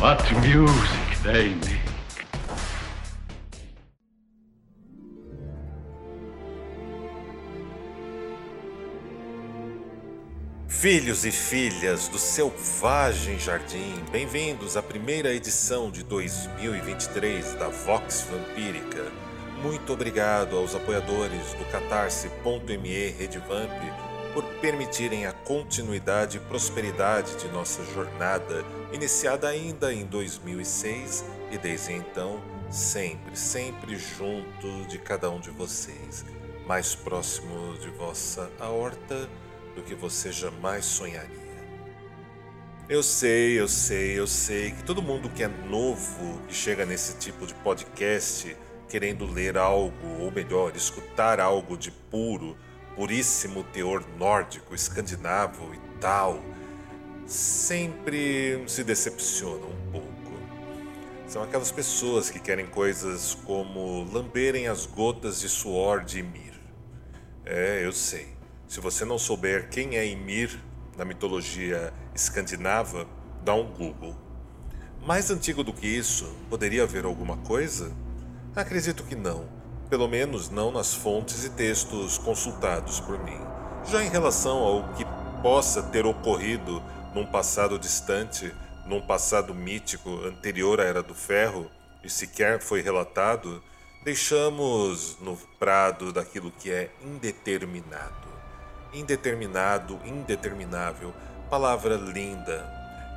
What music they make. Filhos e filhas do Selvagem Jardim, bem-vindos à primeira edição de 2023 da Vox Vampírica. Muito obrigado aos apoiadores do catarse.me Redvamp por permitirem a continuidade e prosperidade de nossa jornada, iniciada ainda em 2006 e desde então, sempre, sempre junto de cada um de vocês, mais próximo de vossa aorta do que você jamais sonharia. Eu sei, eu sei, eu sei que todo mundo que é novo e chega nesse tipo de podcast querendo ler algo, ou melhor, escutar algo de puro, puríssimo teor nórdico, escandinavo e tal, sempre se decepciona um pouco. São aquelas pessoas que querem coisas como lamberem as gotas de suor de Ymir. É, eu sei. Se você não souber quem é Ymir na mitologia escandinava, dá um Google. Mais antigo do que isso, poderia haver alguma coisa? Acredito que não, pelo menos não nas fontes e textos consultados por mim. Já em relação ao que possa ter ocorrido num passado distante, num passado mítico anterior à Era do Ferro, e sequer foi relatado, deixamos no prado daquilo que é indeterminado. Indeterminado, indeterminável, palavra linda,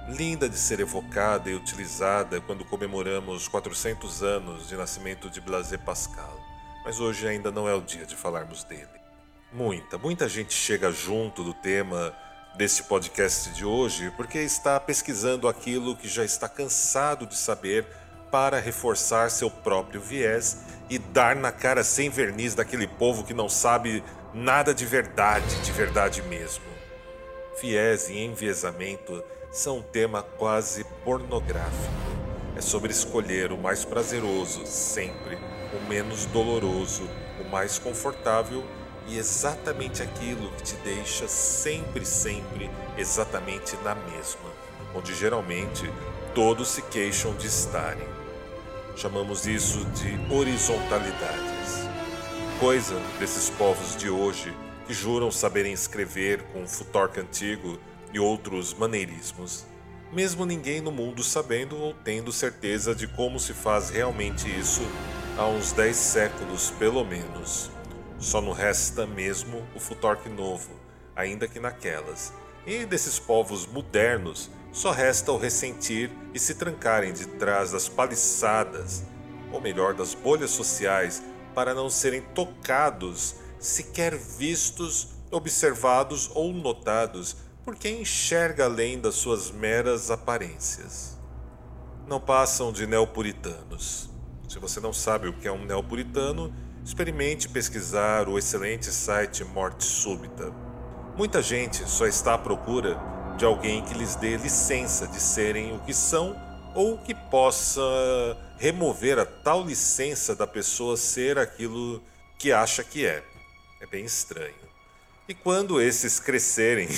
linda de ser evocada e utilizada quando comemoramos 400 anos de nascimento de Blaise Pascal. Mas hoje ainda não é o dia de falarmos dele. Muita, muita gente chega junto do tema desse podcast de hoje porque está pesquisando aquilo que já está cansado de saber para reforçar seu próprio viés e dar na cara sem verniz daquele povo que não sabe nada de verdade, de verdade mesmo. Viés e enviesamento são um tema quase pornográfico. É sobre escolher o mais prazeroso sempre, o menos doloroso, o mais confortável e exatamente aquilo que te deixa sempre, sempre exatamente na mesma, onde geralmente todos se queixam de estarem. Chamamos isso de horizontalidades. Coisa desses povos de hoje que juram saberem escrever com futorque antigo e outros maneirismos, mesmo ninguém no mundo sabendo ou tendo certeza de como se faz realmente isso há uns dez séculos pelo menos. Só não resta mesmo o futorque novo, ainda que naquelas. E desses povos modernos, só resta o ressentir e se trancarem de trás das paliçadas, ou melhor, das bolhas sociais, para não serem tocados, sequer vistos, observados ou notados por quem enxerga além das suas meras aparências. Não passam de neopuritanos. Se você não sabe o que é um neopuritano, experimente pesquisar o excelente site Morte Súbita. Muita gente só está à procura de alguém que lhes dê licença de serem o que são ou que possa remover a tal licença da pessoa ser aquilo que acha que é. É bem estranho. E quando esses crescerem,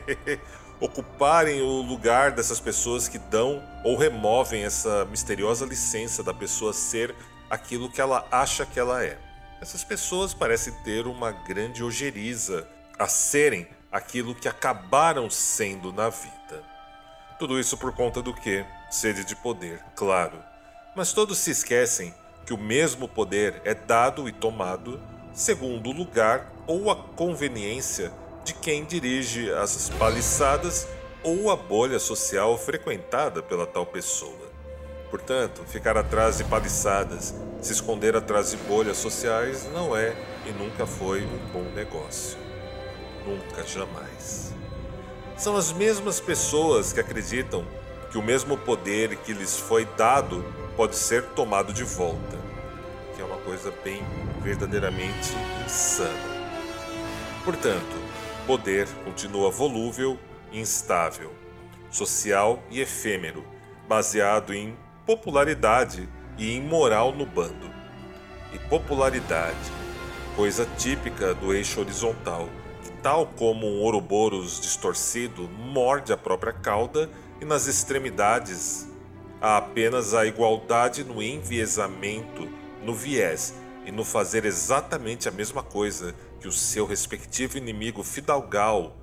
ocuparem o lugar dessas pessoas que dão ou removem essa misteriosa licença da pessoa ser aquilo que ela acha que ela é. Essas pessoas parecem ter uma grande ojeriza a serem aquilo que acabaram sendo na vida. Tudo isso por conta do que? Sede de poder, claro. Mas todos se esquecem que o mesmo poder é dado e tomado segundo o lugar ou a conveniência de quem dirige as paliçadas ou a bolha social frequentada pela tal pessoa. Portanto, ficar atrás de paliçadas, se esconder atrás de bolhas sociais não é e nunca foi um bom negócio. Nunca, jamais. São as mesmas pessoas que acreditam que o mesmo poder que lhes foi dado pode ser tomado de volta, que é uma coisa bem verdadeiramente insana. Portanto, poder continua volúvel e instável, social e efêmero, baseado em popularidade e em moral no bando. E popularidade, coisa típica do eixo horizontal, que, tal como um Ouroboros distorcido, morde a própria cauda e nas extremidades há apenas a igualdade no enviesamento, no viés e no fazer exatamente a mesma coisa que o seu respectivo inimigo fidalgal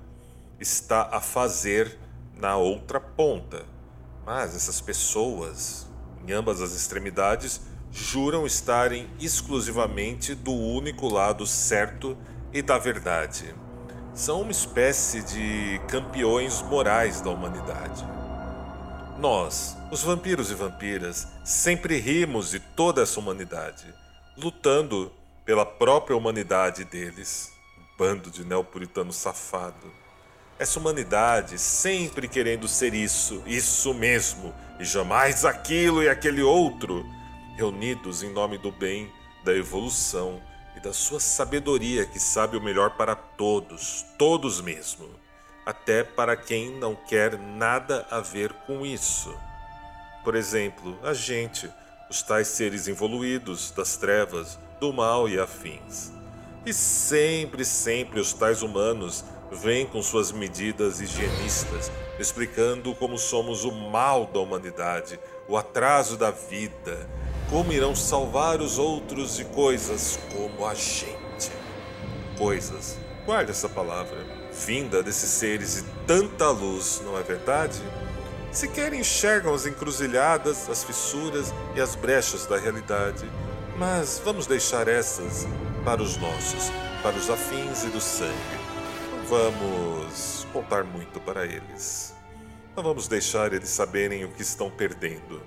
está a fazer na outra ponta. Mas essas pessoas, em ambas as extremidades, juram estarem exclusivamente do único lado certo e da verdade. São uma espécie de campeões morais da humanidade. Nós, os vampiros e vampiras, sempre rimos de toda essa humanidade, lutando pela própria humanidade deles. Bando de neopuritano safado. Essa humanidade sempre querendo ser isso, isso mesmo, e jamais aquilo e aquele outro, reunidos em nome do bem, da evolução e da sua sabedoria que sabe o melhor para todos, todos mesmo até para quem não quer nada a ver com isso. Por exemplo, a gente, os tais seres evoluídos das trevas, do mal e afins. E sempre, sempre os tais humanos vêm com suas medidas higienistas, explicando como somos o mal da humanidade, o atraso da vida, como irão salvar os outros de coisas como a gente. Coisas, guarde essa palavra vinda desses seres e tanta luz, não é verdade? Sequer enxergam as encruzilhadas, as fissuras e as brechas da realidade. Mas vamos deixar essas para os nossos, para os afins e do sangue. Vamos contar muito para eles. Não vamos deixar eles saberem o que estão perdendo.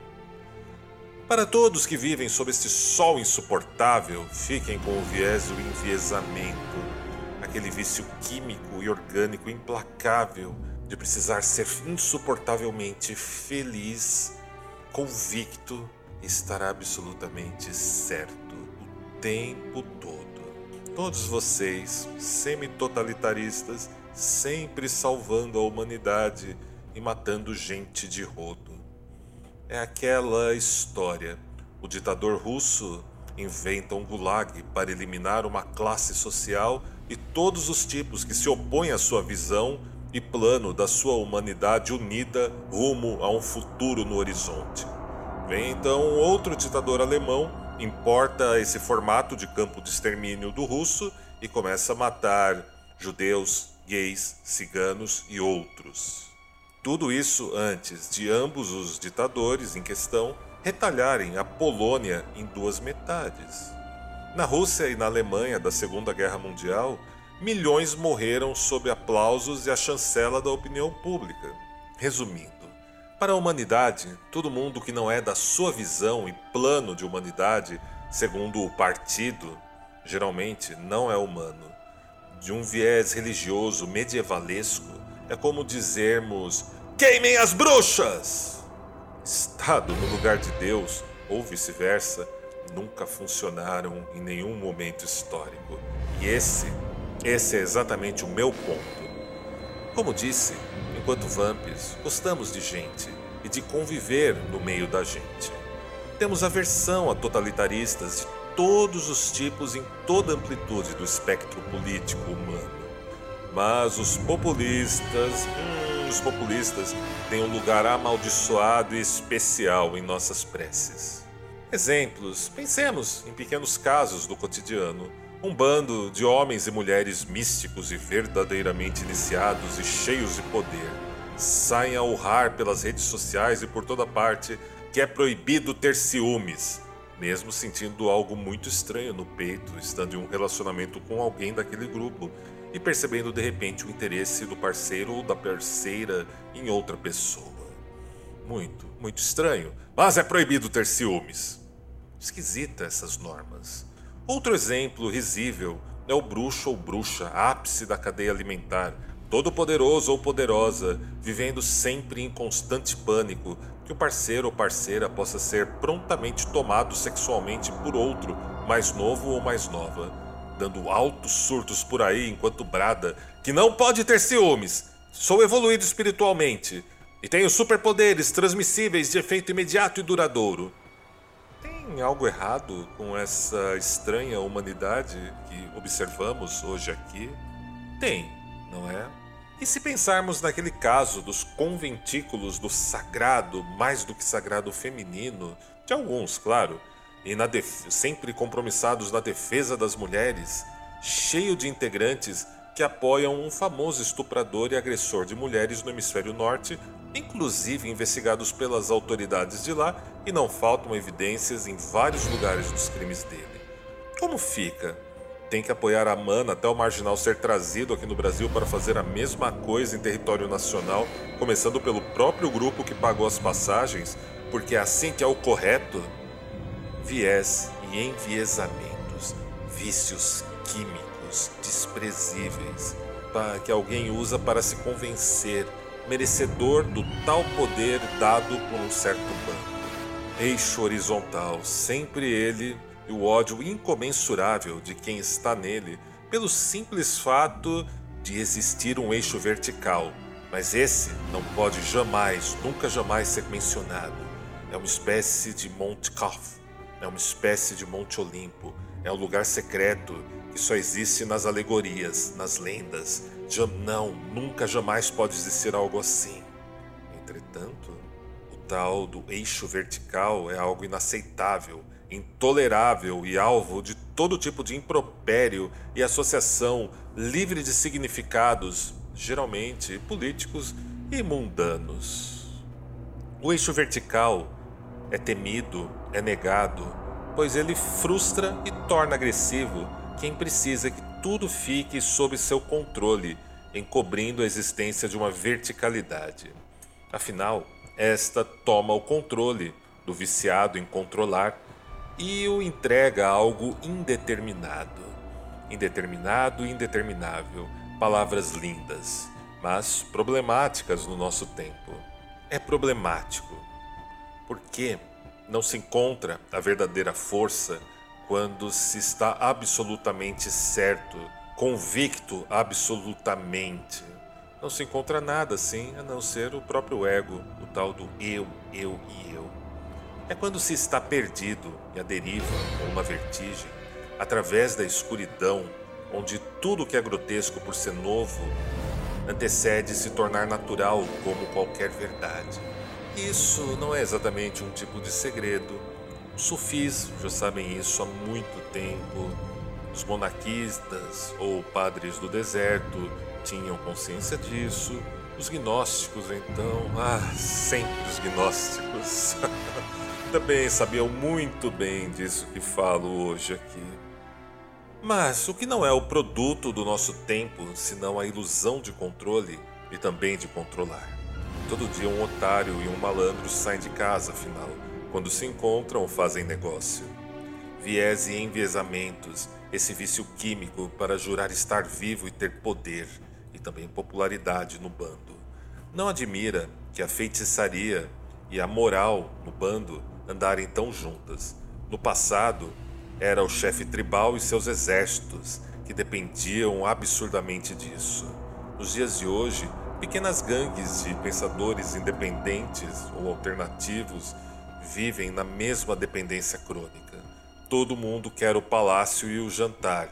Para todos que vivem sob este sol insuportável, fiquem com o viés do enviesamento aquele vício químico e orgânico implacável de precisar ser insuportavelmente feliz, convicto, estar absolutamente certo o tempo todo. Todos vocês, semi-totalitaristas, sempre salvando a humanidade e matando gente de rodo. É aquela história. O ditador russo inventa um gulag para eliminar uma classe social e todos os tipos que se opõem à sua visão e plano da sua humanidade unida rumo a um futuro no horizonte. Vem então outro ditador alemão, importa esse formato de campo de extermínio do russo e começa a matar judeus, gays, ciganos e outros. Tudo isso antes de ambos os ditadores em questão retalharem a Polônia em duas metades. Na Rússia e na Alemanha da Segunda Guerra Mundial, milhões morreram sob aplausos e a chancela da opinião pública. Resumindo, para a humanidade, todo mundo que não é da sua visão e plano de humanidade, segundo o partido, geralmente não é humano. De um viés religioso medievalesco, é como dizermos: queimem as bruxas! Estado no lugar de Deus, ou vice-versa, nunca funcionaram em nenhum momento histórico. E esse, esse é exatamente o meu ponto. Como disse, enquanto vampiros, gostamos de gente e de conviver no meio da gente. Temos aversão a totalitaristas de todos os tipos em toda a amplitude do espectro político humano. Mas os populistas, hum, os populistas têm um lugar amaldiçoado e especial em nossas preces. Exemplos: pensemos em pequenos casos do cotidiano. Um bando de homens e mulheres místicos e verdadeiramente iniciados e cheios de poder saem a urrar pelas redes sociais e por toda parte que é proibido ter ciúmes, mesmo sentindo algo muito estranho no peito, estando em um relacionamento com alguém daquele grupo e percebendo de repente o interesse do parceiro ou da parceira em outra pessoa. Muito, muito estranho, mas é proibido ter ciúmes. Esquisita essas normas. Outro exemplo risível é o bruxo ou bruxa, ápice da cadeia alimentar, todo-poderoso ou poderosa, vivendo sempre em constante pânico que o parceiro ou parceira possa ser prontamente tomado sexualmente por outro, mais novo ou mais nova, dando altos surtos por aí enquanto brada que não pode ter ciúmes. Sou evoluído espiritualmente e tenho superpoderes transmissíveis de efeito imediato e duradouro. Tem algo errado com essa estranha humanidade que observamos hoje aqui? Tem, não é? E se pensarmos naquele caso dos conventículos do sagrado, mais do que sagrado feminino, de alguns, claro, e sempre compromissados na defesa das mulheres, cheio de integrantes que apoiam um famoso estuprador e agressor de mulheres no hemisfério norte, inclusive investigados pelas autoridades de lá, e não faltam evidências em vários lugares dos crimes dele. Como fica? Tem que apoiar a mana até o marginal ser trazido aqui no Brasil para fazer a mesma coisa em território nacional, começando pelo próprio grupo que pagou as passagens, porque é assim que é o correto? Viés e enviesamentos, vícios químicos desprezíveis que alguém usa para se convencer merecedor do tal poder dado por um certo bando. Eixo horizontal, sempre ele e o ódio incomensurável de quem está nele, pelo simples fato de existir um eixo vertical. Mas esse não pode jamais, nunca jamais ser mencionado. É uma espécie de Monte Kaf, é uma espécie de Monte Olimpo, é um lugar secreto que só existe nas alegorias, nas lendas. Não, nunca jamais pode existir algo assim. Entretanto, o tal do eixo vertical é algo inaceitável, intolerável e alvo de todo tipo de impropério e associação livre de significados, geralmente políticos e mundanos. O eixo vertical é temido, é negado, pois ele frustra e torna agressivo quem precisa que tudo fique sob seu controle, encobrindo a existência de uma verticalidade. Afinal, esta toma o controle do viciado em controlar e o entrega a algo indeterminado. Indeterminado e indeterminável, palavras lindas, mas problemáticas no nosso tempo. É problemático porque não se encontra a verdadeira força quando se está absolutamente certo, convicto absolutamente. Não se encontra nada assim a não ser o próprio ego, o tal do eu, eu e eu. É quando se está perdido e a deriva ou uma vertigem, através da escuridão, onde tudo que é grotesco por ser novo antecede se tornar natural como qualquer verdade. Isso não é exatamente um tipo de segredo, os sufis já sabem isso há muito tempo. Os monarquistas ou padres do deserto tinham consciência disso. Os gnósticos, então, ah, sempre os gnósticos. Também sabiam muito bem disso que falo hoje aqui. Mas o que não é o produto do nosso tempo, senão a ilusão de controle e também de controlar? Todo dia um otário e um malandro saem de casa, afinal quando se encontram fazem negócio. Viés e enviesamentos, esse vício químico para jurar estar vivo e ter poder e também popularidade no bando. Não admira que a feitiçaria e a moral no bando andarem tão juntas. No passado, era o chefe tribal e seus exércitos que dependiam absurdamente disso. Nos dias de hoje, pequenas gangues de pensadores independentes ou alternativos vivem na mesma dependência crônica. Todo mundo quer o palácio e o jantar,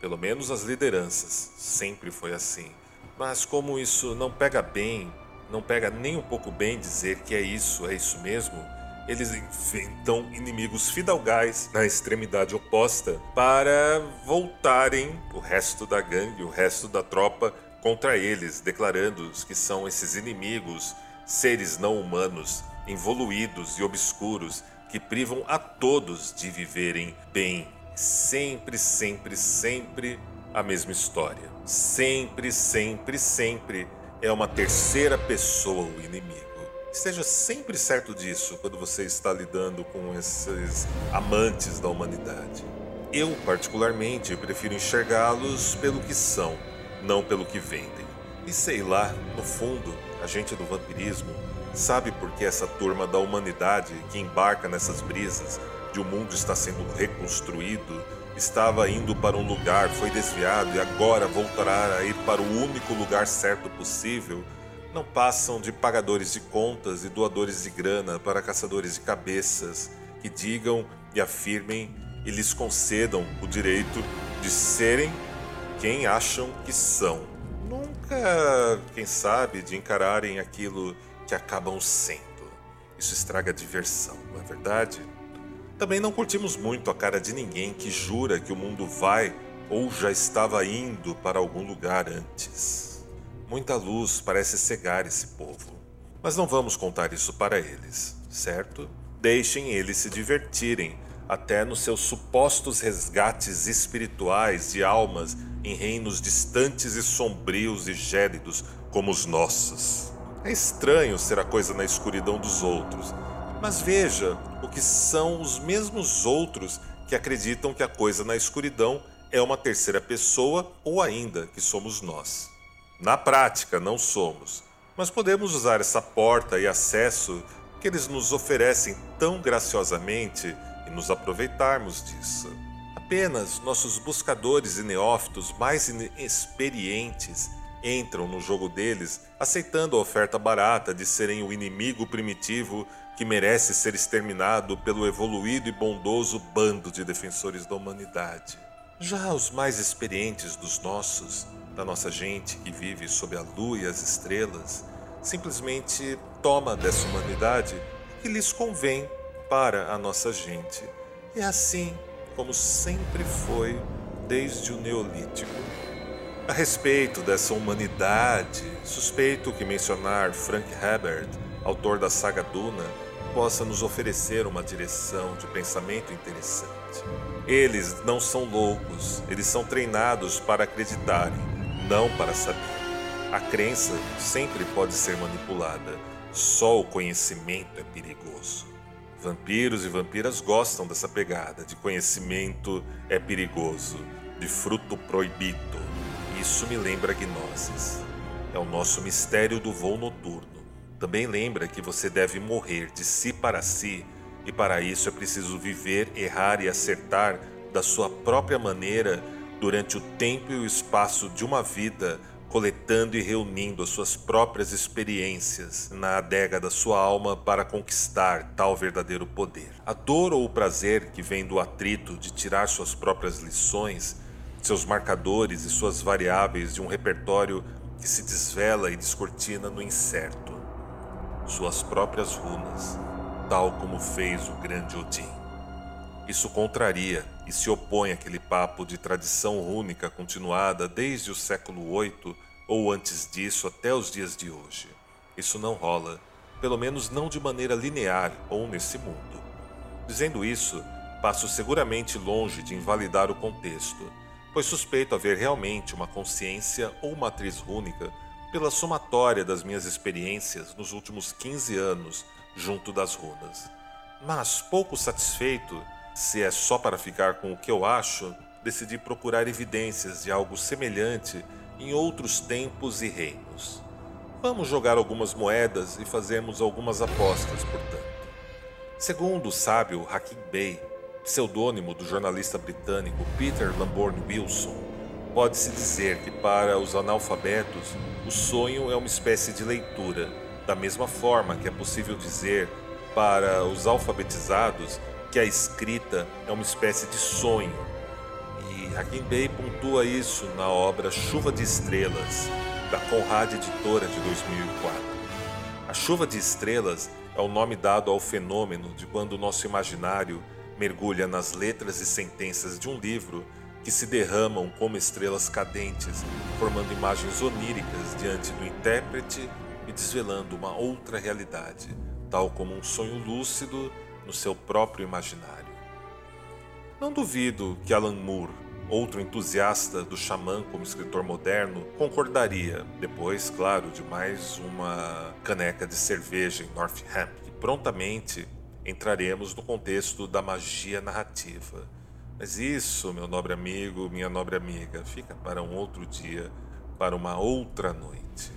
pelo menos as lideranças, sempre foi assim. Mas como isso não pega bem, não pega nem um pouco bem dizer que é isso, é isso mesmo, eles inventam inimigos fidalgais na extremidade oposta para voltarem o resto da gangue, o resto da tropa contra eles, declarando que são esses inimigos, seres não humanos, involuídos e obscuros que privam a todos de viverem bem. Sempre, sempre, sempre a mesma história. Sempre, sempre, sempre é uma terceira pessoa o inimigo. Esteja sempre certo disso quando você está lidando com esses amantes da humanidade. Eu, particularmente, prefiro enxergá-los pelo que são, não pelo que vendem. E sei lá, no fundo, a gente do vampirismo sabe por que essa turma da humanidade que embarca nessas brisas de o um mundo está sendo reconstruído estava indo para um lugar, foi desviado e agora voltará a ir para o único lugar certo possível, não passam de pagadores de contas e doadores de grana para caçadores de cabeças que digam e afirmem e lhes concedam o direito de serem quem acham que são. Nunca, quem sabe, de encararem aquilo que acabam sendo. Isso estraga a diversão, não é verdade? Também não curtimos muito a cara de ninguém que jura que o mundo vai ou já estava indo para algum lugar antes. Muita luz parece cegar esse povo. Mas não vamos contar isso para eles, certo? Deixem eles se divertirem, até nos seus supostos resgates espirituais de almas em reinos distantes e sombrios e gélidos como os nossos. É estranho ser a coisa na escuridão dos outros, mas veja o que são os mesmos outros que acreditam que a coisa na escuridão é uma terceira pessoa ou ainda que somos nós. Na prática, não somos, mas podemos usar essa porta e acesso que eles nos oferecem tão graciosamente e nos aproveitarmos disso. Apenas nossos buscadores e neófitos mais inexperientes entram no jogo deles, aceitando a oferta barata de serem o inimigo primitivo que merece ser exterminado pelo evoluído e bondoso bando de defensores da humanidade. Já os mais experientes dos nossos, da nossa gente que vive sob a lua e as estrelas, simplesmente toma dessa humanidade o que lhes convém para a nossa gente. É assim como sempre foi desde o Neolítico. A respeito dessa humanidade, suspeito que mencionar Frank Herbert, autor da saga Duna, possa nos oferecer uma direção de pensamento interessante. Eles não são loucos, eles são treinados para acreditarem, não para saber. A crença sempre pode ser manipulada, só o conhecimento é perigoso. Vampiros e vampiras gostam dessa pegada de conhecimento é perigoso, de fruto proibido. Isso me lembra Gnosis. É o nosso mistério do voo noturno também lembra que você deve morrer de si para si, e para isso é preciso viver, errar e acertar da sua própria maneira durante o tempo e o espaço de uma vida, coletando e reunindo as suas próprias experiências na adega da sua alma para conquistar tal verdadeiro poder. A dor ou o prazer que vem do atrito de tirar suas próprias lições, seus marcadores e suas variáveis de um repertório que se desvela e descortina no incerto suas próprias runas, tal como fez o grande Odin. Isso contraria e se opõe àquele papo de tradição rúnica continuada desde o século VIII ou antes disso até os dias de hoje. Isso não rola, pelo menos não de maneira linear ou nesse mundo. Dizendo isso, passo seguramente longe de invalidar o contexto, pois suspeito haver realmente uma consciência ou matriz rúnica pela somatória das minhas experiências nos últimos 15 anos junto das runas. Mas, pouco satisfeito, se é só para ficar com o que eu acho, decidi procurar evidências de algo semelhante em outros tempos e reinos. Vamos jogar algumas moedas e fazermos algumas apostas, portanto. Segundo o sábio Hakim Bey, pseudônimo do jornalista britânico Peter Lamborn Wilson, Pode-se dizer que para os analfabetos, o sonho é uma espécie de leitura, da mesma forma que é possível dizer para os alfabetizados que a escrita é uma espécie de sonho. E Hakim Bey pontua isso na obra Chuva de Estrelas, da Conrad Editora de 2004. A chuva de estrelas é o nome dado ao fenômeno de quando o nosso imaginário mergulha nas letras e sentenças de um livro que se derramam como estrelas cadentes, formando imagens oníricas diante do intérprete e desvelando uma outra realidade, tal como um sonho lúcido no seu próprio imaginário. Não duvido que Alan Moore, outro entusiasta do xamã como escritor moderno, concordaria, depois, claro, de mais uma caneca de cerveja em Northampton, que prontamente entraremos no contexto da magia narrativa mas isso, meu nobre amigo, minha nobre amiga, fica para um outro dia, para uma outra noite.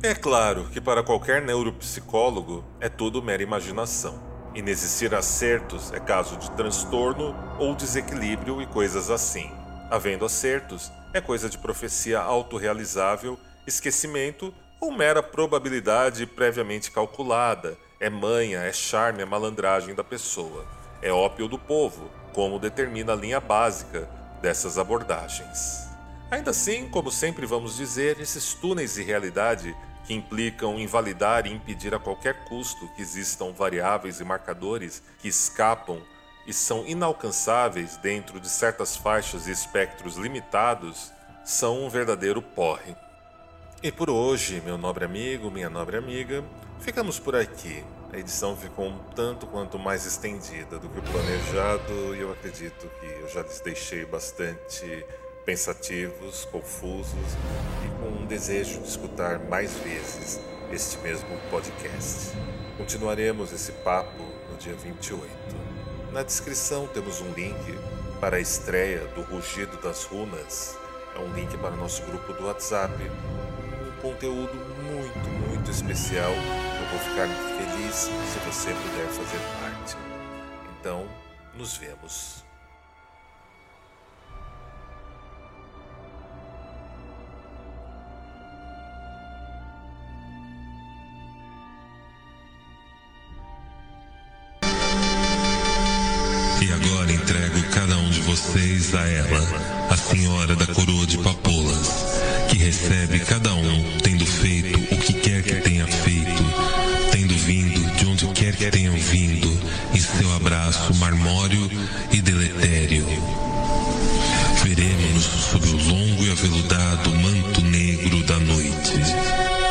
É claro que para qualquer neuropsicólogo é tudo mera imaginação. Inexistir acertos é caso de transtorno ou desequilíbrio e coisas assim. Havendo acertos, é coisa de profecia autorrealizável, esquecimento ou mera probabilidade previamente calculada. É manha, é charme, é malandragem da pessoa. É ópio do povo, como determina a linha básica dessas abordagens. Ainda assim, como sempre vamos dizer, esses túneis de realidade que implicam invalidar e impedir a qualquer custo que existam variáveis e marcadores que escapam e são inalcançáveis dentro de certas faixas e espectros limitados, são um verdadeiro porre. E por hoje, meu nobre amigo, minha nobre amiga, ficamos por aqui. A edição ficou um tanto quanto mais estendida do que o planejado e eu acredito que eu já lhes deixei bastante pensativos, confusos e com um desejo de escutar mais vezes este mesmo podcast. Continuaremos esse papo no dia 28. Na descrição temos um link para a estreia do Rugido das Runas. É um link para o nosso grupo do WhatsApp. Conteúdo muito, muito especial. Eu vou ficar feliz se você puder fazer parte. Então, nos vemos. E agora entrego cada um de vocês a ela, a senhora da coroa de papoulas, que recebe cada um tendo feito o que quer que tenha feito, tendo vindo de onde quer que tenham vindo, em seu abraço marmório e deletério. Veremos-nos sob o longo e aveludado manto negro da noite.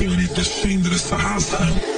Por Lorde A e senhorita Shendra Sahasra.